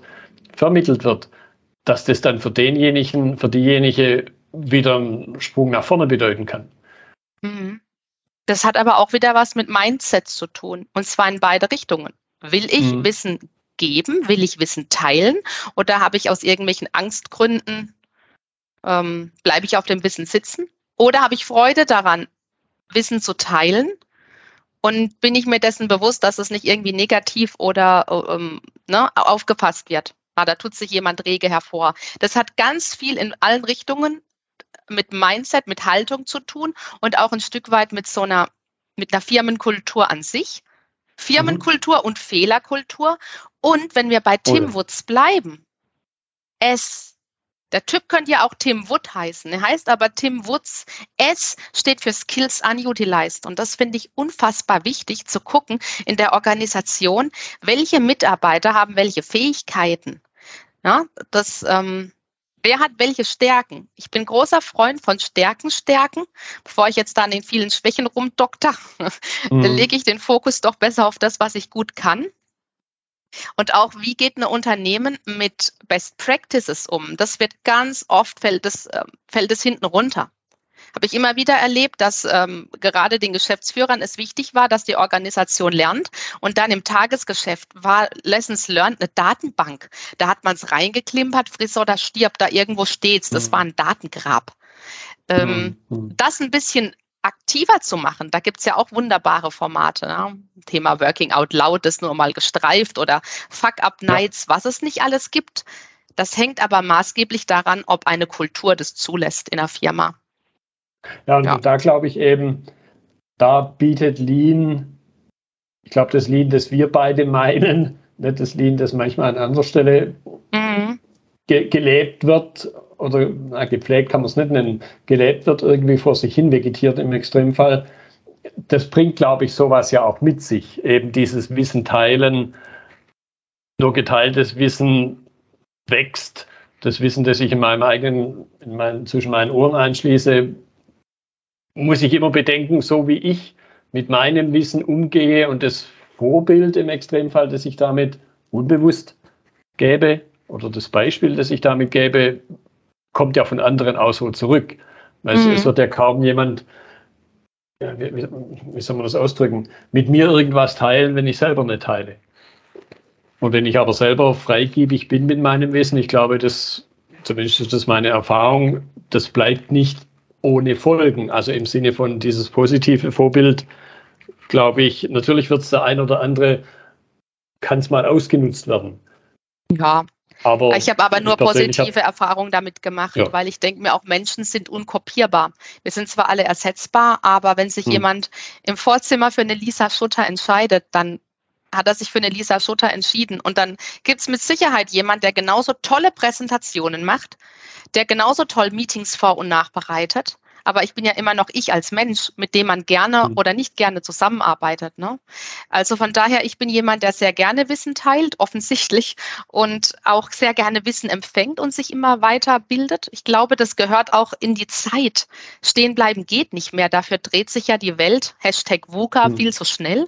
vermittelt wird, dass das dann für denjenigen, für diejenige wieder einen Sprung nach vorne bedeuten kann. Mhm. Das hat aber auch wieder was mit Mindset zu tun und zwar in beide Richtungen. Will ich mhm. Wissen geben? Will ich Wissen teilen? Oder habe ich aus irgendwelchen Angstgründen, ähm, bleibe ich auf dem Wissen sitzen? Oder habe ich Freude daran, Wissen zu teilen und bin ich mir dessen bewusst, dass es nicht irgendwie negativ oder ähm, ne, aufgefasst wird. Ah, da tut sich jemand rege hervor. Das hat ganz viel in allen Richtungen mit Mindset, mit Haltung zu tun und auch ein Stück weit mit so einer, mit einer Firmenkultur an sich. Firmenkultur mhm. und Fehlerkultur. Und wenn wir bei Tim oh Woods bleiben, es Der Typ könnte ja auch Tim Wood heißen. Er heißt aber Tim Woods. S steht für Skills Unutilized. Und das finde ich unfassbar wichtig zu gucken in der Organisation, welche Mitarbeiter haben welche Fähigkeiten. Ja, das, ähm, wer hat welche Stärken? Ich bin großer Freund von Stärken stärken. Bevor ich jetzt da an den vielen Schwächen rumdokter, mhm. dann lege ich den Fokus doch besser auf das, was ich gut kann. Und auch, wie geht ein Unternehmen mit Best Practices um? Das wird ganz oft, fällt es, äh, fällt es hinten runter. Habe ich immer wieder erlebt, dass ähm, gerade den Geschäftsführern es wichtig war, dass die Organisation lernt. Und dann im Tagesgeschäft war Lessons Learned eine Datenbank. Da hat man es reingeklimpert, friss oder stirbt, da irgendwo steht's. Das mhm. war ein Datengrab. Ähm, mhm. Das ein bisschen aktiver zu machen. Da gibt es ja auch wunderbare Formate. Ne? Thema Working Out Loud ist nur mal gestreift oder Fuck Up Nights, ja. was es nicht alles gibt. Das hängt aber maßgeblich daran, ob eine Kultur das zulässt in der Firma. Ja, und ja. da glaube ich eben, da bietet Lean, ich glaube, das Lean, das wir beide meinen, nicht das Lean, das manchmal an anderer Stelle mhm. ge gelebt wird oder na, gepflegt kann man es nicht nennen, gelebt wird, irgendwie vor sich hin vegetiert im Extremfall. Das bringt, glaube ich, sowas ja auch mit sich. Eben dieses Wissen teilen, nur geteiltes Wissen wächst. Das Wissen, das ich in meinem eigenen, in meinen, zwischen meinen Ohren einschließe, muss ich immer bedenken, so wie ich mit meinem Wissen umgehe und das Vorbild im Extremfall, das ich damit unbewusst gäbe, oder das Beispiel, das ich damit gebe, kommt ja von anderen auch so zurück. Weil mhm. es, wird ja kaum jemand, ja, wie, wie, soll man das ausdrücken, mit mir irgendwas teilen, wenn ich selber nicht teile. Und wenn ich aber selber freigebig bin mit meinem Wissen, ich glaube, das, zumindest ist das meine Erfahrung, das bleibt nicht ohne Folgen. Also im Sinne von dieses positive Vorbild, glaube ich, natürlich wird es der ein oder andere, kann es mal ausgenutzt werden. Ja, aber ich habe aber nur positive Erfahrungen damit gemacht, ja. weil ich denke mir auch, Menschen sind unkopierbar. Wir sind zwar alle ersetzbar, aber wenn sich hm. jemand im Vorzimmer für eine Lisa Schutter entscheidet, dann hat er sich für eine Lisa Schutter entschieden. Und dann gibt es mit Sicherheit jemand, der genauso tolle Präsentationen macht, der genauso toll Meetings vor- und nachbereitet, aber ich bin ja immer noch ich als Mensch, mit dem man gerne mhm. oder nicht gerne zusammenarbeitet. Ne? Also von daher, ich bin jemand, der sehr gerne Wissen teilt, offensichtlich, und auch sehr gerne Wissen empfängt und sich immer weiter bildet. Ich glaube, das gehört auch in die Zeit. Stehen bleiben geht nicht mehr. Dafür dreht sich ja die Welt, Hashtag VUCA, mhm. viel zu schnell.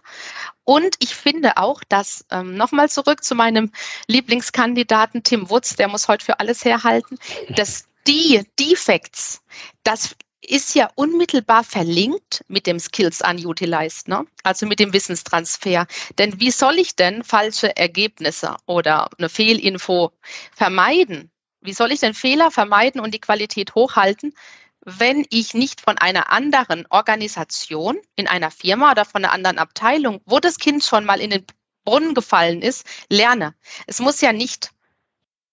Und ich finde auch, dass, ähm, nochmal zurück zu meinem Lieblingskandidaten Tim Woods, der muss heute für alles herhalten, dass die Defects, das ist ja unmittelbar verlinkt mit dem Skills Unutilized, ne? also mit dem Wissenstransfer. Denn wie soll ich denn falsche Ergebnisse oder eine Fehlinfo vermeiden? Wie soll ich denn Fehler vermeiden und die Qualität hochhalten, wenn ich nicht von einer anderen Organisation in einer Firma oder von einer anderen Abteilung, wo das Kind schon mal in den Brunnen gefallen ist, lerne? Es muss ja nicht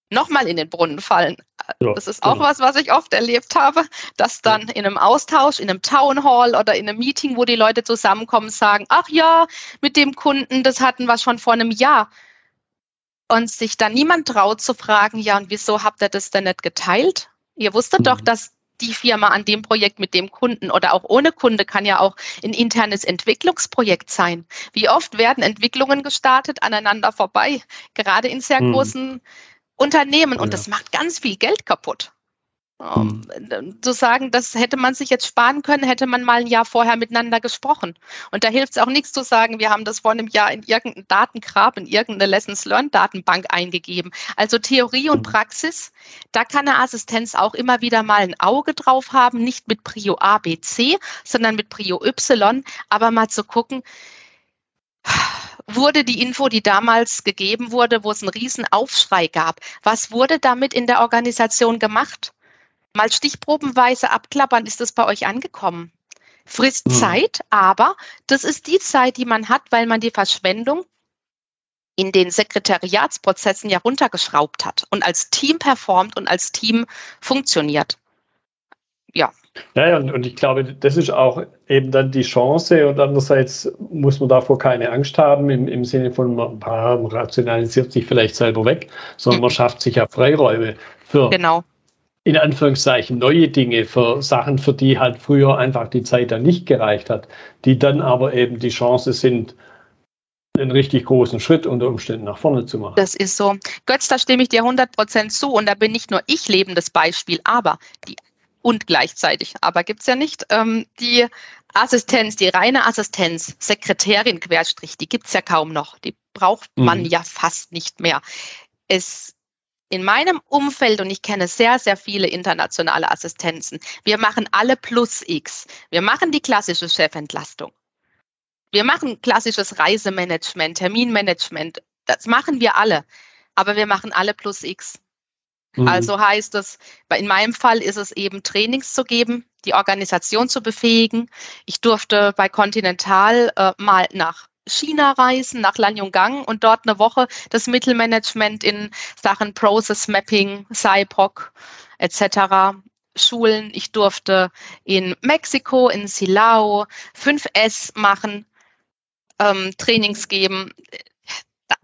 nochmal in den Brunnen fallen. Ja, das ist auch genau. was, was ich oft erlebt habe, dass dann in einem Austausch, in einem Town Hall oder in einem Meeting, wo die Leute zusammenkommen, sagen, ach ja, mit dem Kunden, das hatten wir schon vor einem Jahr. Und sich dann niemand traut zu fragen, ja, und wieso habt ihr das denn nicht geteilt? Ihr wusstet mhm. doch, dass die Firma an dem Projekt mit dem Kunden oder auch ohne Kunde kann ja auch ein internes Entwicklungsprojekt sein. Wie oft werden Entwicklungen gestartet aneinander vorbei, gerade in sehr mhm. großen Unternehmen und ja. das macht ganz viel Geld kaputt. Um, hm. Zu sagen, das hätte man sich jetzt sparen können, hätte man mal ein Jahr vorher miteinander gesprochen. Und da hilft es auch nichts zu sagen, wir haben das vor einem Jahr in irgendein Datengrab, in irgendeine Lessons Learned Datenbank eingegeben. Also Theorie und hm. Praxis, da kann eine Assistenz auch immer wieder mal ein Auge drauf haben, nicht mit Prio A, B, C, sondern mit Prio Y, aber mal zu gucken, wurde die Info, die damals gegeben wurde, wo es einen riesen Aufschrei gab, was wurde damit in der Organisation gemacht? Mal stichprobenweise abklappern, ist das bei euch angekommen? Frisst hm. Zeit, aber das ist die Zeit, die man hat, weil man die Verschwendung in den Sekretariatsprozessen ja runtergeschraubt hat und als Team performt und als Team funktioniert. Ja, ja, und, und ich glaube, das ist auch eben dann die Chance und andererseits muss man davor keine Angst haben im, im Sinne von, man rationalisiert sich vielleicht selber weg, sondern man schafft sich ja Freiräume für genau. in Anführungszeichen neue Dinge, für Sachen, für die halt früher einfach die Zeit dann nicht gereicht hat, die dann aber eben die Chance sind, einen richtig großen Schritt unter Umständen nach vorne zu machen. Das ist so. Götz, da stimme ich dir 100 Prozent zu und da bin nicht nur ich lebendes Beispiel, aber die und gleichzeitig, aber gibt es ja nicht, ähm, die Assistenz, die reine Assistenz, Sekretärin Querstrich, die gibt es ja kaum noch. Die braucht man mhm. ja fast nicht mehr. Es in meinem Umfeld, und ich kenne sehr, sehr viele internationale Assistenzen, wir machen alle plus X. Wir machen die klassische Chefentlastung. Wir machen klassisches Reisemanagement, Terminmanagement. Das machen wir alle. Aber wir machen alle plus X. Mhm. Also heißt es, in meinem Fall ist es eben Trainings zu geben, die Organisation zu befähigen. Ich durfte bei Continental äh, mal nach China reisen, nach Lanyongang und dort eine Woche das Mittelmanagement in Sachen Process Mapping, CyProc etc. schulen. Ich durfte in Mexiko, in Silao 5S machen ähm, Trainings geben.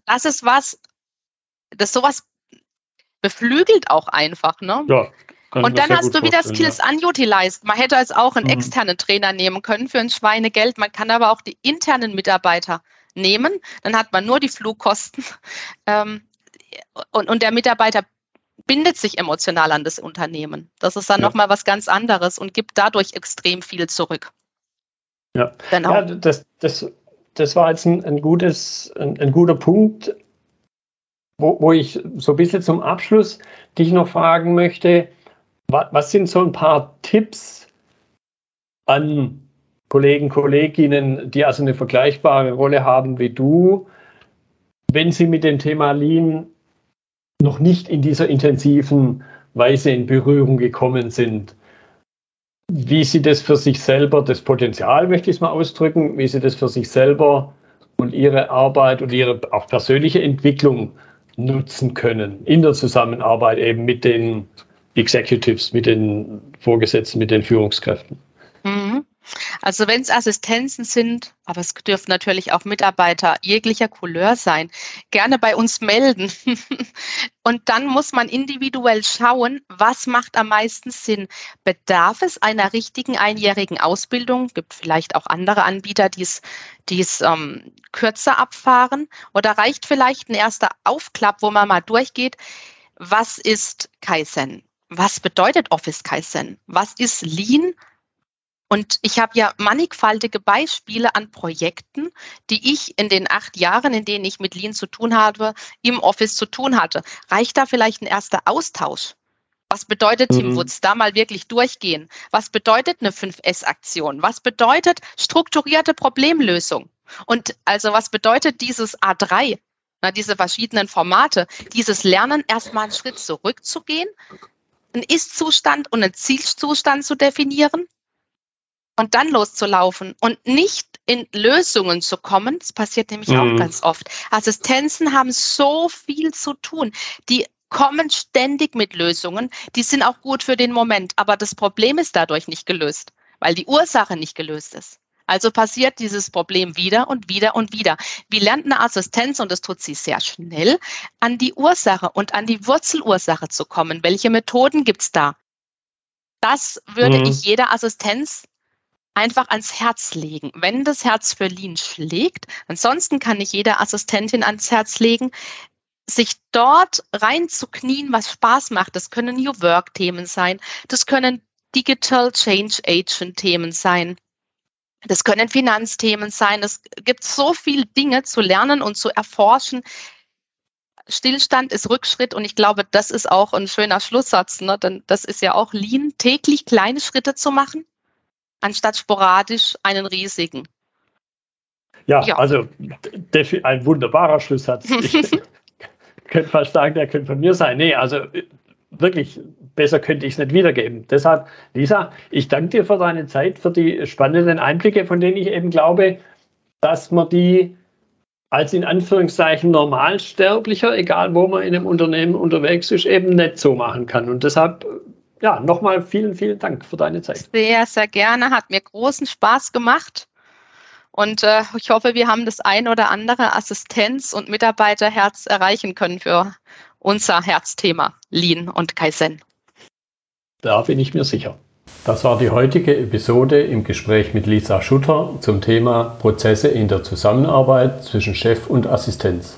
Das ist was, das sowas beflügelt auch einfach, ne? Ja. Und dann hast du wieder Skills ja. unutilized. Man hätte als auch einen mhm. externen Trainer nehmen können für ein Schweinegeld. Man kann aber auch die internen Mitarbeiter nehmen. Dann hat man nur die Flugkosten. Ähm, und, und der Mitarbeiter bindet sich emotional an das Unternehmen. Das ist dann ja. nochmal was ganz anderes und gibt dadurch extrem viel zurück. Ja, genau. ja das, das das war jetzt ein, ein gutes, ein, ein, guter Punkt, wo, wo ich so ein bisschen zum Abschluss dich noch fragen möchte, was, was sind so ein paar Tipps an Kollegen, Kolleginnen, die also eine vergleichbare Rolle haben wie du, wenn sie mit dem Thema Lean noch nicht in dieser intensiven Weise in Berührung gekommen sind? Wie sie das für sich selber, das Potenzial möchte ich es mal ausdrücken, wie sie das für sich selber und ihre Arbeit und ihre auch persönliche Entwicklung nutzen können in der Zusammenarbeit eben mit den Executives, mit den Vorgesetzten, mit den Führungskräften. Mhm. Also wenn es Assistenzen sind, aber es dürfen natürlich auch Mitarbeiter jeglicher Couleur sein, gerne bei uns melden. Und dann muss man individuell schauen, was macht am meisten Sinn. Bedarf es einer richtigen einjährigen Ausbildung? Gibt vielleicht auch andere Anbieter, die es ähm, kürzer abfahren. Oder reicht vielleicht ein erster Aufklapp, wo man mal durchgeht, was ist Kaizen? Was bedeutet Office Kaizen? Was ist Lean? Und ich habe ja mannigfaltige Beispiele an Projekten, die ich in den acht Jahren, in denen ich mit Lean zu tun habe, im Office zu tun hatte. Reicht da vielleicht ein erster Austausch? Was bedeutet mhm. Team Woods? Da mal wirklich durchgehen. Was bedeutet eine 5S-Aktion? Was bedeutet strukturierte Problemlösung? Und also was bedeutet dieses A3? Na, diese verschiedenen Formate, dieses Lernen, erstmal einen Schritt zurückzugehen, einen Ist-Zustand und einen Zielzustand zu definieren und dann loszulaufen und nicht in Lösungen zu kommen. Das passiert nämlich mhm. auch ganz oft. Assistenzen haben so viel zu tun. Die kommen ständig mit Lösungen. Die sind auch gut für den Moment. Aber das Problem ist dadurch nicht gelöst, weil die Ursache nicht gelöst ist. Also passiert dieses Problem wieder und wieder und wieder. Wie lernt eine Assistenz, und das tut sie sehr schnell, an die Ursache und an die Wurzelursache zu kommen? Welche Methoden gibt's da? Das würde mhm. ich jeder Assistenz einfach ans Herz legen. Wenn das Herz für Lean schlägt, ansonsten kann ich jeder Assistentin ans Herz legen, sich dort reinzuknien, was Spaß macht. Das können New Work-Themen sein, das können Digital Change Agent-Themen sein. Das können Finanzthemen sein. Es gibt so viele Dinge zu lernen und zu erforschen. Stillstand ist Rückschritt und ich glaube, das ist auch ein schöner Schlusssatz, ne? denn das ist ja auch Lean, täglich kleine Schritte zu machen anstatt sporadisch einen riesigen. Ja, ja. also ein wunderbarer Schlusssatz. Ich könnte fast sagen, der könnte von mir sein. Nee, also wirklich besser könnte ich es nicht wiedergeben. Deshalb, Lisa, ich danke dir für deine Zeit, für die spannenden Einblicke, von denen ich eben glaube, dass man die als in Anführungszeichen Normalsterblicher, egal wo man in einem Unternehmen unterwegs ist, eben nicht so machen kann. Und deshalb ja, nochmal vielen, vielen Dank für deine Zeit. Sehr, sehr gerne. Hat mir großen Spaß gemacht. Und äh, ich hoffe, wir haben das ein oder andere Assistenz- und Mitarbeiterherz erreichen können für unser Herzthema Lean und Kaizen. Da bin ich mir sicher. Das war die heutige Episode im Gespräch mit Lisa Schutter zum Thema Prozesse in der Zusammenarbeit zwischen Chef und Assistenz.